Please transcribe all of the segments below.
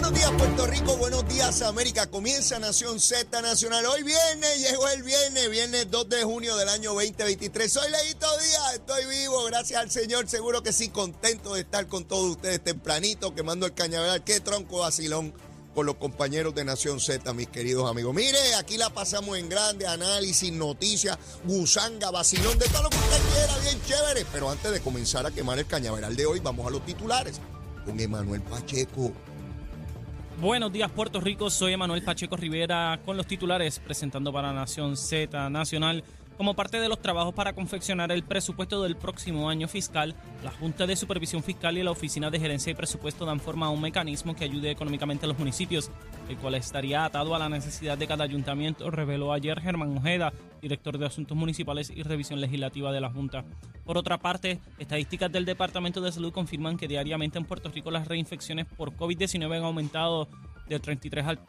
Buenos días Puerto Rico, buenos días América. Comienza Nación Z Nacional. Hoy viernes, llegó el viernes, viernes 2 de junio del año 2023. Soy Leito Díaz, estoy vivo, gracias al Señor. Seguro que sí, contento de estar con todos ustedes tempranito, quemando el cañaveral. Qué tronco vacilón con los compañeros de Nación Z, mis queridos amigos. Mire, aquí la pasamos en grande, análisis, noticias, gusanga, vacilón, de todo lo que usted quiera, bien chévere. Pero antes de comenzar a quemar el cañaveral de hoy, vamos a los titulares con Emanuel Pacheco. Buenos días Puerto Rico, soy Emanuel Pacheco Rivera con los titulares presentando para Nación Z Nacional. Como parte de los trabajos para confeccionar el presupuesto del próximo año fiscal, la Junta de Supervisión Fiscal y la Oficina de Gerencia y Presupuesto dan forma a un mecanismo que ayude económicamente a los municipios, el cual estaría atado a la necesidad de cada ayuntamiento, reveló ayer Germán Ojeda, director de Asuntos Municipales y Revisión Legislativa de la Junta. Por otra parte, estadísticas del Departamento de Salud confirman que diariamente en Puerto Rico las reinfecciones por COVID-19 han aumentado del 33 al,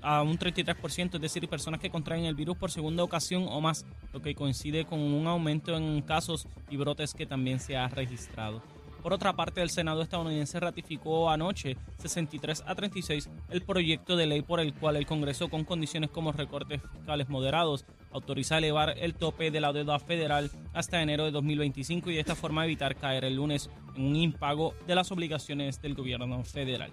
a un 33%, es decir, personas que contraen el virus por segunda ocasión o más, lo que coincide con un aumento en casos y brotes que también se ha registrado. Por otra parte, el Senado estadounidense ratificó anoche 63 a 36 el proyecto de ley por el cual el Congreso, con condiciones como recortes fiscales moderados, autoriza elevar el tope de la deuda federal hasta enero de 2025 y de esta forma evitar caer el lunes en un impago de las obligaciones del gobierno federal.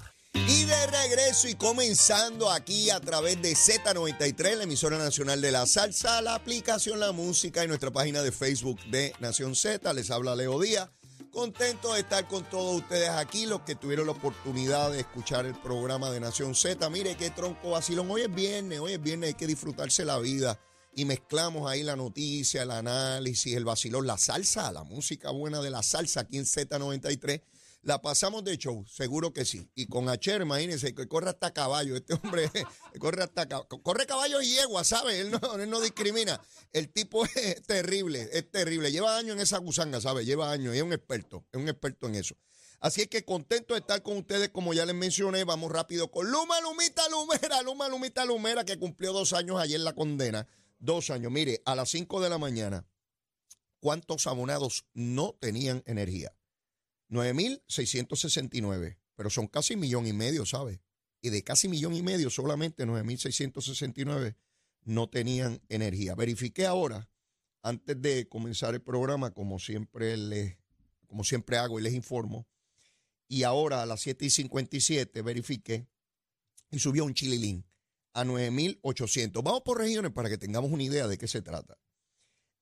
Y de regreso y comenzando aquí a través de Z93, la emisora nacional de la salsa, la aplicación La Música y nuestra página de Facebook de Nación Z. Les habla Leo Díaz. Contento de estar con todos ustedes aquí, los que tuvieron la oportunidad de escuchar el programa de Nación Z. Mire qué tronco vacilón. Hoy es viernes, hoy es viernes, hay que disfrutarse la vida. Y mezclamos ahí la noticia, el análisis, el vacilón, la salsa, la música buena de la salsa aquí en Z93 la pasamos de show, seguro que sí. Y con Acher, imagínense, que corre hasta caballo. Este hombre corre hasta corre caballo y yegua, ¿sabe? Él no, él no discrimina. El tipo es terrible, es terrible. Lleva años en esa gusanga, ¿sabe? Lleva años y es un experto, es un experto en eso. Así es que contento de estar con ustedes, como ya les mencioné. Vamos rápido con Luma Lumita Lumera, Luma Lumita Lumera, que cumplió dos años ayer la condena. Dos años. Mire, a las cinco de la mañana, ¿cuántos abonados no tenían energía? 9.669, pero son casi millón y medio, ¿sabes? Y de casi millón y medio, solamente 9.669 no tenían energía. Verifiqué ahora, antes de comenzar el programa, como siempre, les, como siempre hago y les informo, y ahora a las 7 y 57 verifiqué y subió un chililín a 9.800. Vamos por regiones para que tengamos una idea de qué se trata.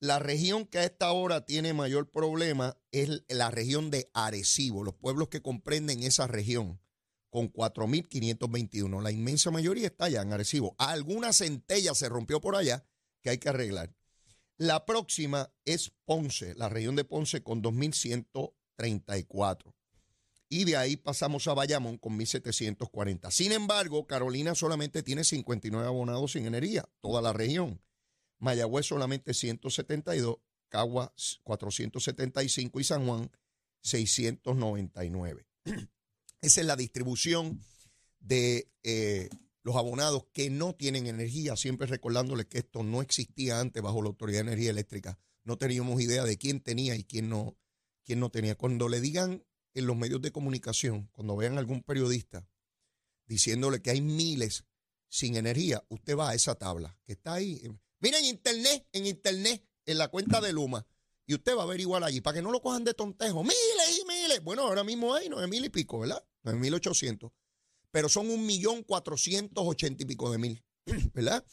La región que a esta hora tiene mayor problema es la región de Arecibo, los pueblos que comprenden esa región, con 4.521. La inmensa mayoría está allá en Arecibo. Alguna centella se rompió por allá que hay que arreglar. La próxima es Ponce, la región de Ponce con 2.134. Y de ahí pasamos a Bayamón con 1.740. Sin embargo, Carolina solamente tiene 59 abonados sin energía, toda la región. Mayagüez solamente 172, Cagua 475 y San Juan 699. Esa es la distribución de eh, los abonados que no tienen energía, siempre recordándoles que esto no existía antes bajo la Autoridad de Energía Eléctrica. No teníamos idea de quién tenía y quién no, quién no tenía. Cuando le digan en los medios de comunicación, cuando vean algún periodista diciéndole que hay miles sin energía, usted va a esa tabla que está ahí. Miren, en internet, en internet, en la cuenta de Luma. Y usted va a ver igual allí, para que no lo cojan de tontejo. Miles y miles. Bueno, ahora mismo hay nueve mil y pico, ¿verdad? Nueve mil ochocientos. Pero son un millón cuatrocientos ochenta y pico de mil, ¿verdad?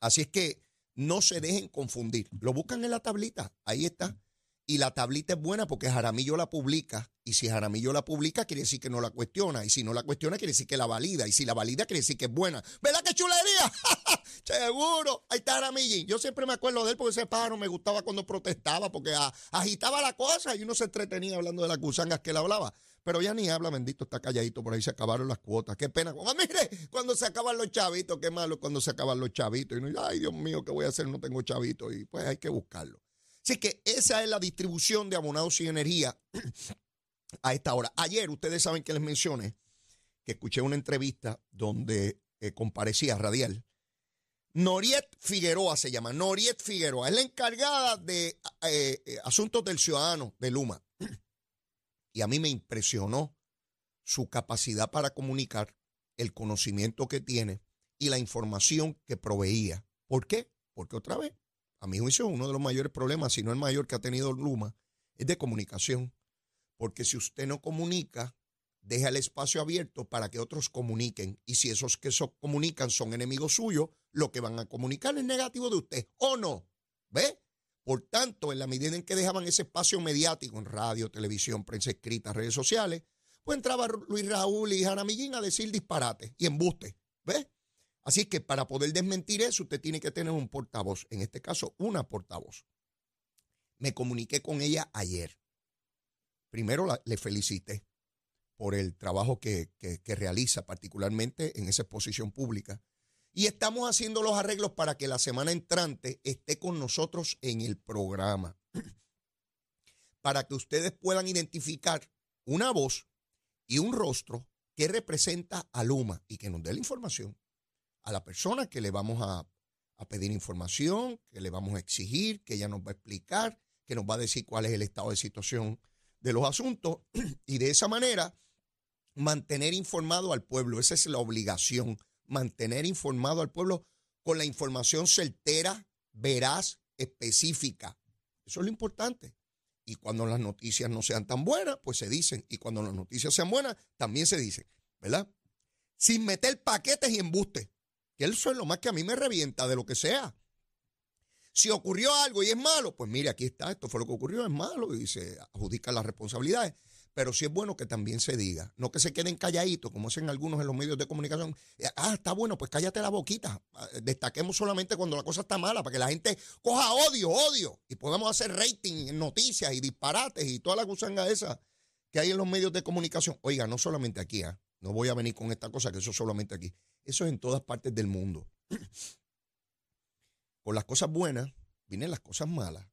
Así es que no se dejen confundir. Lo buscan en la tablita, ahí está. Y la tablita es buena porque Jaramillo la publica. Y si Jaramillo la publica, quiere decir que no la cuestiona. Y si no la cuestiona, quiere decir que la valida. Y si la valida, quiere decir que es buena. ¿Verdad qué chulería? Seguro. Ahí está Jaramillo. Yo siempre me acuerdo de él porque ese pájaro me gustaba cuando protestaba porque agitaba la cosa y uno se entretenía hablando de las gusangas que él hablaba. Pero ya ni habla, bendito, está calladito, por ahí se acabaron las cuotas. Qué pena. Mire, cuando se acaban los chavitos, qué malo cuando se acaban los chavitos. Y no, ay, Dios mío, ¿qué voy a hacer? No tengo chavitos. Y pues hay que buscarlo. Así que esa es la distribución de abonados sin energía a esta hora. Ayer, ustedes saben que les mencioné que escuché una entrevista donde eh, comparecía radial. Noriet Figueroa se llama, Noriet Figueroa, es la encargada de eh, eh, asuntos del ciudadano de Luma. Y a mí me impresionó su capacidad para comunicar, el conocimiento que tiene y la información que proveía. ¿Por qué? Porque otra vez a mi juicio, uno de los mayores problemas, si no el mayor que ha tenido Luma, es de comunicación. Porque si usted no comunica, deja el espacio abierto para que otros comuniquen. Y si esos que so comunican son enemigos suyos, lo que van a comunicar es negativo de usted, ¿o no? ¿Ve? Por tanto, en la medida en que dejaban ese espacio mediático en radio, televisión, prensa escrita, redes sociales, pues entraba Luis Raúl y Jaramillín a decir disparate y embuste. ¿Ves? Así que para poder desmentir eso, usted tiene que tener un portavoz, en este caso una portavoz. Me comuniqué con ella ayer. Primero le felicité por el trabajo que, que realiza, particularmente en esa exposición pública. Y estamos haciendo los arreglos para que la semana entrante esté con nosotros en el programa. Para que ustedes puedan identificar una voz y un rostro que representa a Luma y que nos dé la información a la persona que le vamos a, pedir información, que le vamos a exigir, que ella nos va a explicar, que nos va a decir cuál es el estado de situación de los asuntos y de esa manera mantener informado al pueblo. Esa es la obligación, mantener informado al pueblo con la información certera, veraz, específica. Eso es lo importante. Y cuando las noticias no sean tan buenas, pues se dicen. Y cuando las noticias sean buenas, también se dicen, ¿verdad? Sin meter paquetes y embustes. Que eso es lo más que a mí me revienta de lo que sea. Si ocurrió algo y es malo, pues mire, aquí está, esto fue lo que ocurrió, es malo y se adjudican las responsabilidades. Pero sí es bueno que también se diga, no que se queden calladitos, como hacen algunos en los medios de comunicación. Eh, ah, está bueno, pues cállate la boquita. Ah, destaquemos solamente cuando la cosa está mala, para que la gente coja odio, odio, y podamos hacer rating noticias y disparates y toda la gusanga esa que hay en los medios de comunicación. Oiga, no solamente aquí, ¿ah? no voy a venir con esta cosa, que eso solamente aquí. Eso es en todas partes del mundo. Con las cosas buenas vienen las cosas malas.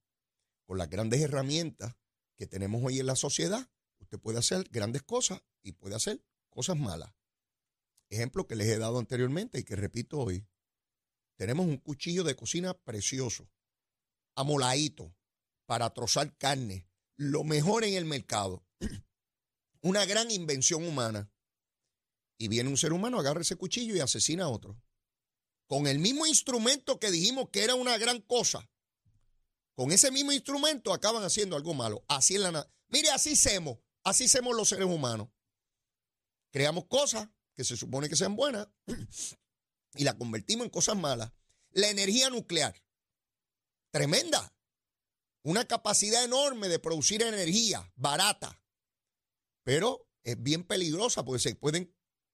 Con las grandes herramientas que tenemos hoy en la sociedad, usted puede hacer grandes cosas y puede hacer cosas malas. Ejemplo que les he dado anteriormente y que repito hoy. Tenemos un cuchillo de cocina precioso, amoladito, para trozar carne, lo mejor en el mercado. Una gran invención humana y viene un ser humano, agarra ese cuchillo y asesina a otro. Con el mismo instrumento que dijimos que era una gran cosa. Con ese mismo instrumento acaban haciendo algo malo. Así en la Mire, así hacemos. Así hacemos los seres humanos. Creamos cosas que se supone que sean buenas y las convertimos en cosas malas. La energía nuclear. Tremenda. Una capacidad enorme de producir energía barata. Pero es bien peligrosa porque se pueden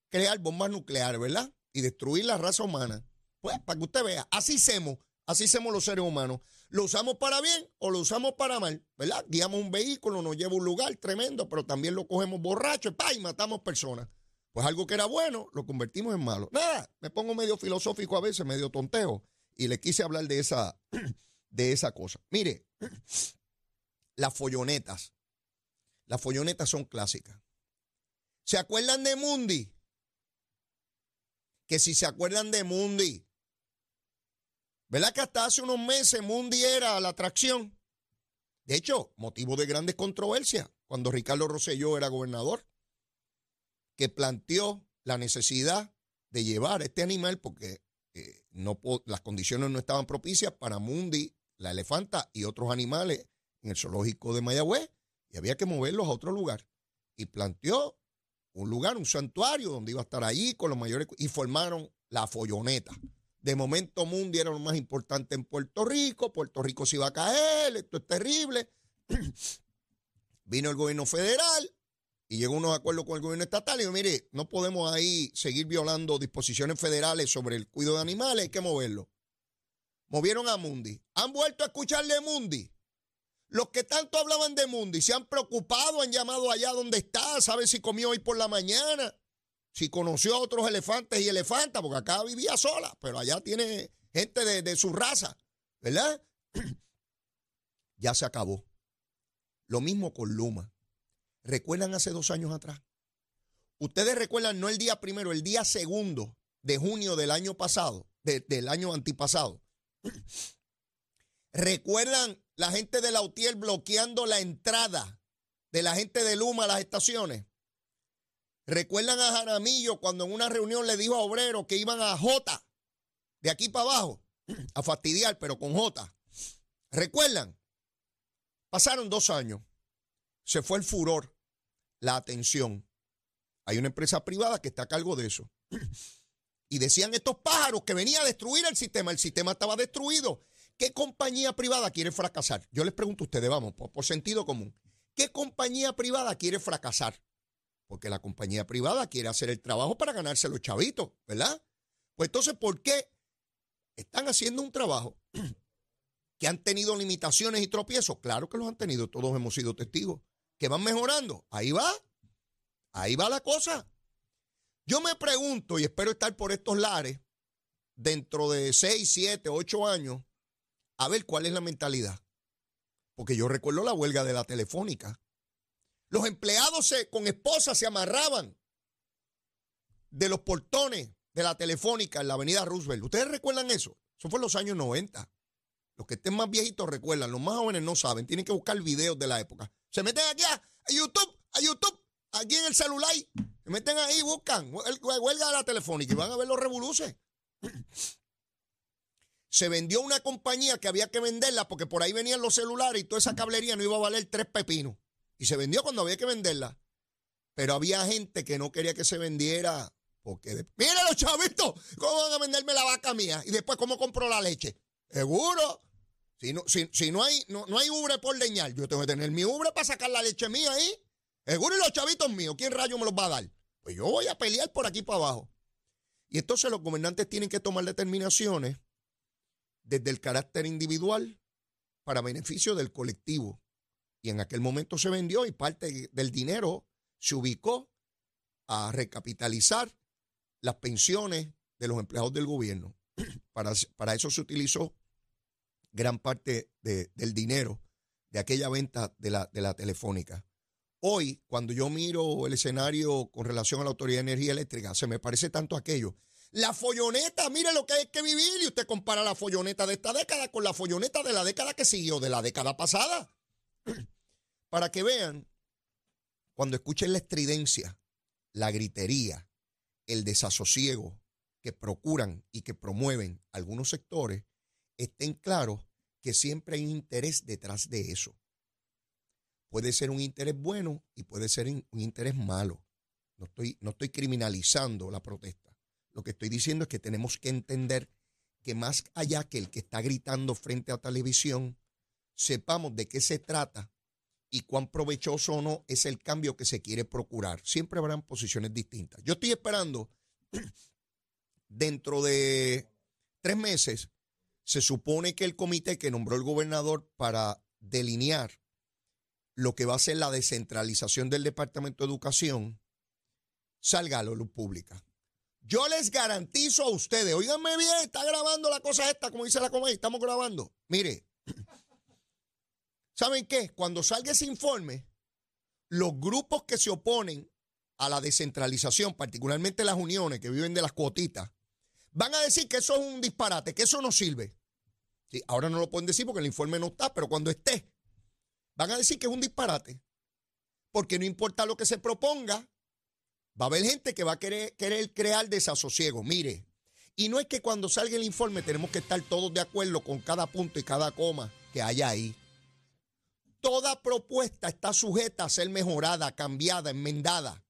crear bombas nucleares, ¿verdad? Y destruir la raza humana. Pues, para que usted vea, así hacemos, así hacemos los seres humanos. Lo usamos para bien o lo usamos para mal, ¿verdad? Guiamos un vehículo, nos lleva a un lugar tremendo, pero también lo cogemos borracho y matamos personas. Pues algo que era bueno, lo convertimos en malo. Nada, me pongo medio filosófico a veces, medio tonteo, y le quise hablar de esa, de esa cosa. Mire, las follonetas. Las follonetas son clásicas. ¿Se acuerdan de Mundi? Que si se acuerdan de Mundi, ¿verdad que hasta hace unos meses Mundi era la atracción? De hecho, motivo de grandes controversias cuando Ricardo Rosselló era gobernador, que planteó la necesidad de llevar este animal porque eh, no, las condiciones no estaban propicias para Mundi, la elefanta y otros animales en el zoológico de Mayagüez y había que moverlos a otro lugar. Y planteó un lugar, un santuario donde iba a estar allí con los mayores y formaron la folloneta. De momento Mundi era lo más importante en Puerto Rico, Puerto Rico se iba a caer, esto es terrible. Vino el gobierno federal y llegó a unos acuerdos con el gobierno estatal y dijo, mire, no podemos ahí seguir violando disposiciones federales sobre el cuidado de animales, hay que moverlo. Movieron a Mundi. ¿Han vuelto a escucharle a Mundi? Los que tanto hablaban de Mundi se han preocupado, han llamado allá donde está, saben si comió hoy por la mañana, si conoció a otros elefantes y elefantas, porque acá vivía sola, pero allá tiene gente de, su raza, ¿verdad? ya se acabó. Lo mismo con Luma. ¿Recuerdan hace dos años atrás? Ustedes recuerdan no el día primero, el día segundo de junio del año pasado, del año antipasado. ¿Recuerdan la gente de la UTIER bloqueando la entrada de la gente de Luma a las estaciones? ¿Recuerdan a Jaramillo cuando en una reunión le dijo a Obrero que iban a J, de aquí para abajo, a fastidiar, pero con J? ¿Recuerdan? Pasaron dos años. Se fue el furor, la atención. Hay una empresa privada que está a cargo de eso. Y decían estos pájaros que venía a destruir el sistema. El sistema estaba destruido. ¿Qué compañía privada quiere fracasar? Yo les pregunto a ustedes, vamos, por, sentido común. ¿Qué compañía privada quiere fracasar? Porque la compañía privada quiere hacer el trabajo para ganarse los chavitos, ¿verdad? Pues entonces, ¿por qué están haciendo un trabajo que han tenido limitaciones y tropiezos? Claro que los han tenido, todos hemos sido testigos. Que van mejorando. Ahí va. Ahí va la cosa. Yo me pregunto, y espero estar por estos lares, dentro de 6, 7, 8 años, a ver cuál es la mentalidad. Porque yo recuerdo la huelga de la telefónica. Los empleados con esposas se amarraban de los portones de la telefónica en la avenida Roosevelt. ¿Ustedes recuerdan eso? Eso fue en los años 90. Los que estén más viejitos recuerdan, los más jóvenes no saben, tienen que buscar videos de la época. Se meten aquí a, YouTube, a YouTube, aquí en el celular, se meten ahí, buscan huelga de la telefónica y van a ver los revoluces se vendió una compañía que había que venderla porque por ahí venían los celulares y toda esa cablería no iba a valer tres pepinos. Y se vendió cuando había que venderla. Pero había gente que no quería que se vendiera porque, mira los chavitos, ¿cómo van a venderme la vaca mía? Y después, ¿cómo compro la leche? Seguro. Si no, si, no hay, no, no hay ubre por leñar, yo tengo que tener mi ubre para sacar la leche mía ahí. Seguro y los chavitos míos, ¿quién rayo me los va a dar? Pues yo voy a pelear por aquí para abajo. Y entonces los gobernantes tienen que tomar determinaciones desde el carácter individual para beneficio del colectivo. Y en aquel momento se vendió y parte del dinero se ubicó a recapitalizar las pensiones de los empleados del gobierno. Para, para eso se utilizó gran parte del dinero de aquella venta de la, de la telefónica. Hoy, cuando yo miro el escenario con relación a la Autoridad de Energía Eléctrica, se me parece tanto aquello la folloneta, mire lo que hay que vivir y usted compara la folloneta de esta década con la folloneta de la década que siguió, de la década pasada. Para que vean, cuando escuchen la estridencia, la gritería, el desasosiego que procuran y que promueven algunos sectores, estén claros que siempre hay un interés detrás de eso. Puede ser un interés bueno y puede ser un interés malo. No estoy, no estoy criminalizando la protesta. Lo que estoy diciendo es que tenemos que entender que más allá que el que está gritando frente a televisión, sepamos de qué se trata y cuán provechoso o no es el cambio que se quiere procurar. Siempre habrán posiciones distintas. Yo estoy esperando, dentro de tres meses, se supone que el comité que nombró el gobernador para delinear lo que va a ser la descentralización del Departamento de Educación salga a la luz pública. Yo les garantizo a ustedes, oíganme bien, está grabando la cosa esta, como dice la comedia, estamos grabando. Mire, ¿saben qué? Cuando salga ese informe, los grupos que se oponen a la descentralización, particularmente las uniones que viven de las cuotitas, van a decir que eso es un disparate, que eso no sirve. Sí, ahora no lo pueden decir porque el informe no está, pero cuando esté, van a decir que es un disparate. Porque no importa lo que se proponga, va a haber gente que va a querer, querer crear desasosiego. Mire, y no es que cuando salga el informe tenemos que estar todos de acuerdo con cada punto y cada coma que haya ahí. Toda propuesta está sujeta a ser mejorada, cambiada, enmendada.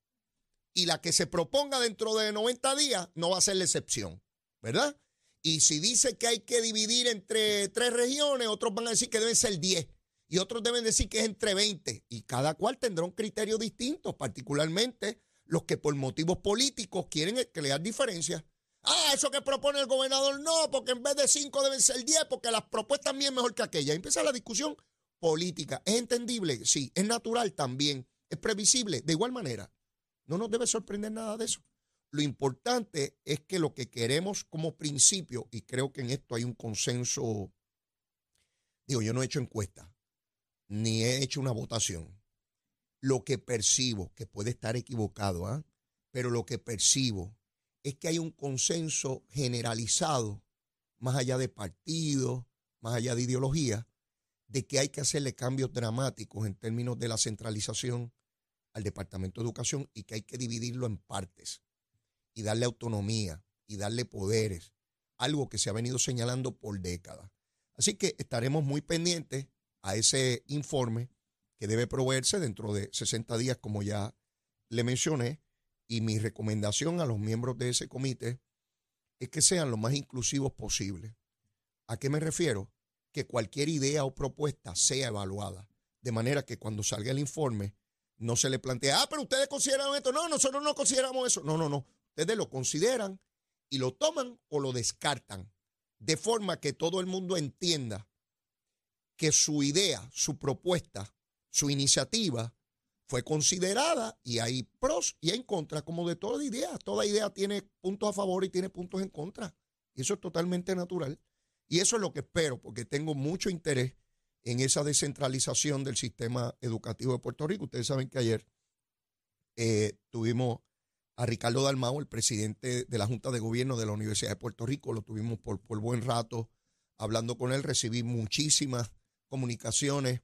Y la que se proponga dentro de 90 días no va a ser la excepción, ¿verdad? Y si dice que hay que dividir entre tres regiones, otros van a decir que deben ser 10 y otros deben decir que es entre 20. Y cada cual tendrá un criterio distinto, particularmente los que por motivos políticos quieren crear diferencias. Ah, eso que propone el gobernador no, porque en vez de 5 deben ser 10, porque las propuestas mías mejor que aquella. Empieza la discusión política. ¿Es entendible? Sí. ¿Es natural? También. ¿Es previsible? De igual manera. No nos debe sorprender nada de eso. Lo importante es que lo que queremos como principio, y creo que en esto hay un consenso, digo, yo no he hecho encuesta, ni he hecho una votación. Lo que percibo, que puede estar equivocado, ¿ah? pero lo que percibo es que hay un consenso generalizado, más allá de partidos, más allá de ideología, de que hay que hacerle cambios dramáticos en términos de la centralización al Departamento de Educación y que hay que dividirlo en partes y darle autonomía y darle poderes, algo que se ha venido señalando por décadas. Así que estaremos muy pendientes a ese informe que debe proveerse dentro de 60 días, como ya le mencioné, y mi recomendación a los miembros de ese comité es que sean lo más inclusivos posible. ¿A qué me refiero? Que cualquier idea o propuesta sea evaluada, de manera que cuando salga el informe no se le plantee, ah, pero ustedes consideran esto. No, nosotros no consideramos eso. No, no, no. Ustedes lo consideran y lo toman o lo descartan, de forma que todo el mundo entienda que su idea, su propuesta, su iniciativa fue considerada y hay pros y hay contra, como de toda idea. Toda idea tiene puntos a favor y tiene puntos en contra. Y eso es totalmente natural. Y eso es lo que espero, porque tengo mucho interés en esa descentralización del sistema educativo de Puerto Rico. Ustedes saben que ayer eh, tuvimos a Ricardo Dalmau, el presidente de la Junta de Gobierno de la Universidad de Puerto Rico, lo tuvimos por, por buen rato hablando con él, recibí muchísimas comunicaciones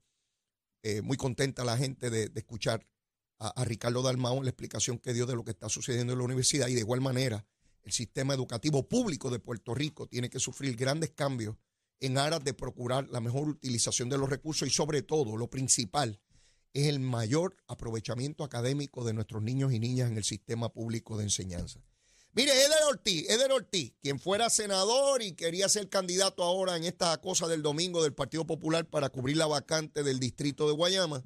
eh, muy contenta la gente de, escuchar a, Ricardo Dalmao la explicación que dio de lo que está sucediendo en la universidad y de igual manera el sistema educativo público de Puerto Rico tiene que sufrir grandes cambios en aras de procurar la mejor utilización de los recursos y sobre todo lo principal es el mayor aprovechamiento académico de nuestros niños y niñas en el sistema público de enseñanza. Mire, Eder Ortiz, Eder Ortiz, quien fuera senador y quería ser candidato ahora en esta cosa del domingo del Partido Popular para cubrir la vacante del distrito de Guayama,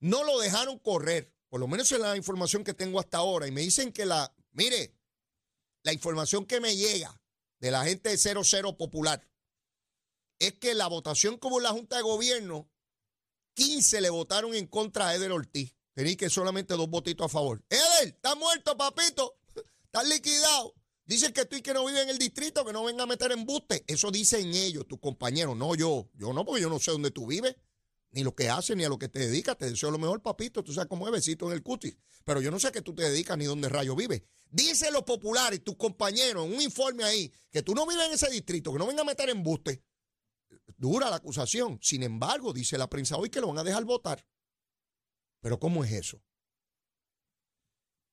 no lo dejaron correr, por lo menos es la información que tengo hasta ahora, y me dicen que la, mire, la información que me llega de la gente de 00 Popular es que la votación como en la Junta de Gobierno, 15 le votaron en contra a Eder Ortiz. Tenéis que solamente dos votitos a favor. Eder, está muerto, papito. Estás liquidado. Dicen que tú y que no vives en el distrito, que no venga a meter embuste. Eso dicen ellos, tus compañeros, no yo. Yo no, porque yo no sé dónde tú vives, ni lo que haces, ni a lo que te dedicas. Te deseo lo mejor, papito. Tú sabes cómo es besito en el cutis. Pero yo no sé a qué tú te dedicas ni dónde rayo vives. Dicen los populares, tus compañeros, en un informe ahí, que tú no vives en ese distrito, que no venga a meter embuste. Dura la acusación. Sin embargo, dice la prensa hoy que lo van a dejar votar. Pero ¿cómo es eso?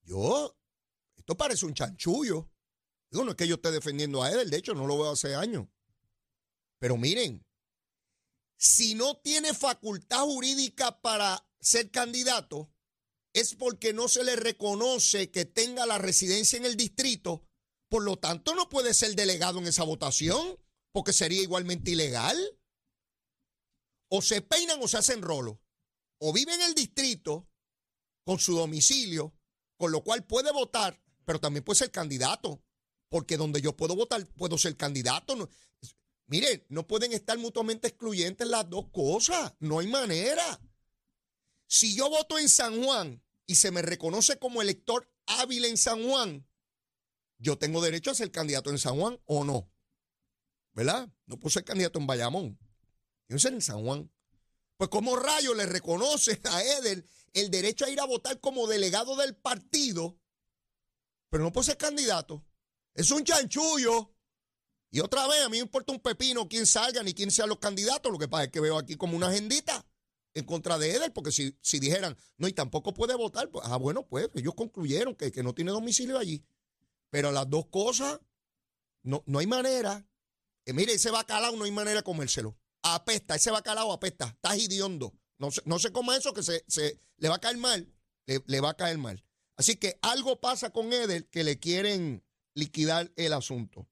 Yo esto parece un chanchullo. Digo, no es que yo esté defendiendo a él, de hecho no lo veo hace años. Pero miren, si no tiene facultad jurídica para ser candidato, es porque no se le reconoce que tenga la residencia en el distrito, por lo tanto no puede ser delegado en esa votación, porque sería igualmente ilegal. O se peinan o se hacen rolo. O vive en el distrito con su domicilio, con lo cual puede votar, pero también puede ser candidato, porque donde yo puedo votar, puedo ser candidato. No, miren, no pueden estar mutuamente excluyentes las dos cosas, no hay manera. Si yo voto en San Juan y se me reconoce como elector hábil en San Juan, yo tengo derecho a ser candidato en San Juan o no. ¿Verdad? No puedo ser candidato en Bayamón. Yo ser en San Juan. Pues como rayo le reconoce a Eder el derecho a ir a votar como delegado del partido pero no puede ser candidato. Es un chanchullo. Y otra vez, a mí me importa un pepino quién salga ni quién sean los candidatos. Lo que pasa es que veo aquí como una agendita en contra de Eder, porque si, si dijeran, no, y tampoco puede votar, pues, ah, bueno, pues ellos concluyeron que, que no tiene domicilio allí. Pero las dos cosas, no, no hay manera. Eh, mire, ese bacalao no hay manera de comérselo. Apesta, ese bacalao apesta, está hidiondo. No no se coma eso que se, se, le va a caer mal, le, le va a caer mal. Así que algo pasa con Eder que le quieren liquidar el asunto.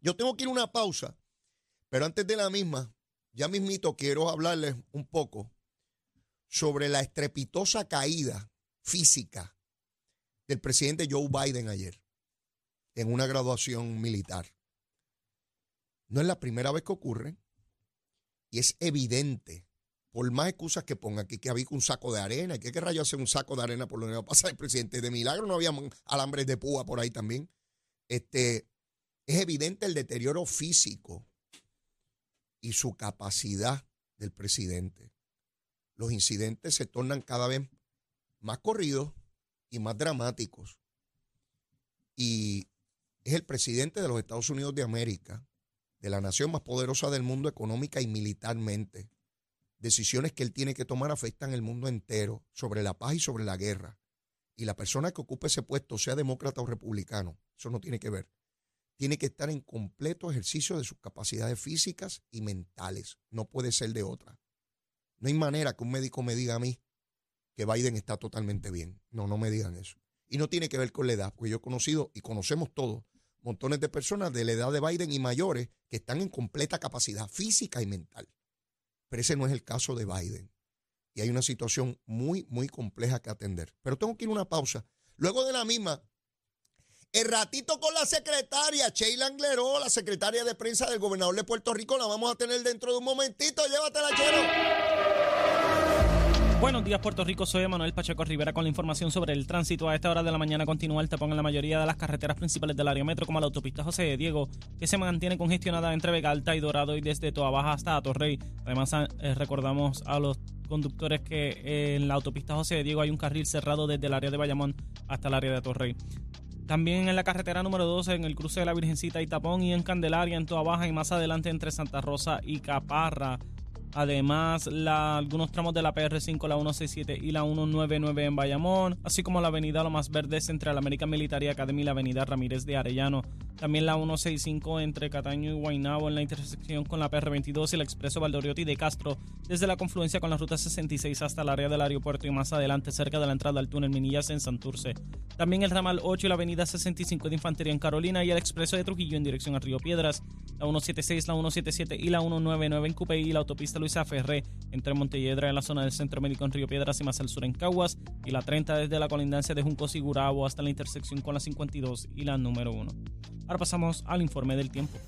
Yo tengo que ir a una pausa, pero antes de la misma, ya mismito quiero hablarles un poco sobre la estrepitosa caída física del presidente Joe Biden ayer en una graduación militar. No es la primera vez que ocurre y es evidente, por más excusas que ponga aquí, que había un saco de arena, que qué rayo hacer un saco de arena por lo que pasar el presidente. De milagro no había alambres de púa por ahí también. Este, es evidente el deterioro físico y su capacidad del presidente. Los incidentes se tornan cada vez más corridos y más dramáticos. Y es el presidente de los Estados Unidos de América, de la nación más poderosa del mundo económica y militarmente. Decisiones que él tiene que tomar afectan el mundo entero sobre la paz y sobre la guerra. Y la persona que ocupe ese puesto, sea demócrata o republicano, eso no tiene que ver. Tiene que estar en completo ejercicio de sus capacidades físicas y mentales. No puede ser de otra. No hay manera que un médico me diga a mí que Biden está totalmente bien. No, no me digan eso. Y no tiene que ver con la edad, porque yo he conocido y conocemos todos montones de personas de la edad de Biden y mayores que están en completa capacidad física y mental. Pero ese no es el caso de Biden. Y hay una situación muy, muy compleja que atender. Pero tengo que ir a una pausa. Luego de la misma, el ratito con la secretaria, Sheila Angleró, la secretaria de prensa del gobernador de Puerto Rico, la vamos a tener dentro de un momentito. Llévatela, Chero. Buenos días, Puerto Rico. Soy Manuel Pacheco Rivera con la información sobre el tránsito. A esta hora de la mañana continúa el tapón en la mayoría de las carreteras principales del área metro, como la autopista José de Diego, que se mantiene congestionada entre Vega Alta y Dorado y desde Toa Baja hasta Torrey. Además, eh, recordamos a los conductores que eh, en la autopista José de Diego hay un carril cerrado desde el área de Bayamón hasta el área de Torrey. También en la carretera número 12, en el cruce de la Virgencita y Tapón, y en Candelaria, en Toa Baja, y más adelante entre Santa Rosa y Caparra. Además, algunos tramos de la PR5, la 167 y la 199 en Bayamón, así como la avenida Lo Más Verdes entre la American Military Academy y la avenida Ramírez de Arellano. También la 165 entre Cataño y Guaynabo en la intersección con la PR22 y el expreso Valdoriotti de Castro, desde la confluencia con la ruta 66 hasta el área del aeropuerto y más adelante cerca de la entrada al túnel Minillas en Santurce. También el ramal 8 y la avenida 65 de Infantería en Carolina y el expreso de Trujillo en dirección a Río Piedras, la 176, la 177 y la 199 en Cupey y la autopista Luisa Ferré entre Montelledra en la zona del Centro Médico en Río Piedras y más al sur en Caguas y la 30 desde la colindancia de Juncos y Gurabo hasta la intersección con la 52 y la número 1. Ahora pasamos al informe del tiempo.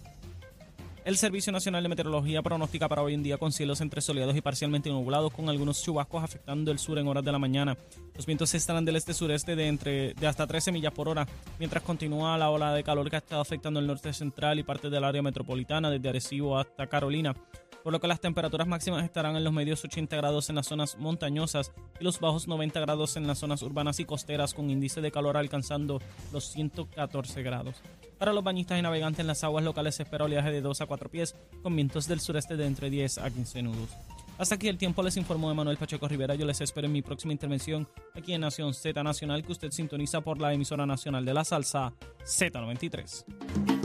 El Servicio Nacional de Meteorología pronostica para hoy en día con cielos entre soleados y parcialmente nublados con algunos chubascos afectando el sur en horas de la mañana. Los vientos estarán del este-sureste de, entre, de hasta 13 millas por hora, mientras continúa la ola de calor que ha estado afectando el norte central y parte del área metropolitana, desde Arecibo hasta Carolina por lo que las temperaturas máximas estarán en los medios 80 grados en las zonas montañosas y los bajos 90 grados en las zonas urbanas y costeras, con índice de calor alcanzando los 114 grados. Para los bañistas y navegantes en las aguas locales se espera oleaje de 2 a 4 pies, con vientos del sureste de entre 10 a 15 nudos. Hasta aquí el tiempo les informó Manuel Pacheco Rivera. Yo les espero en mi próxima intervención aquí en Nación Z Nacional, que usted sintoniza por la emisora nacional de la salsa Z93.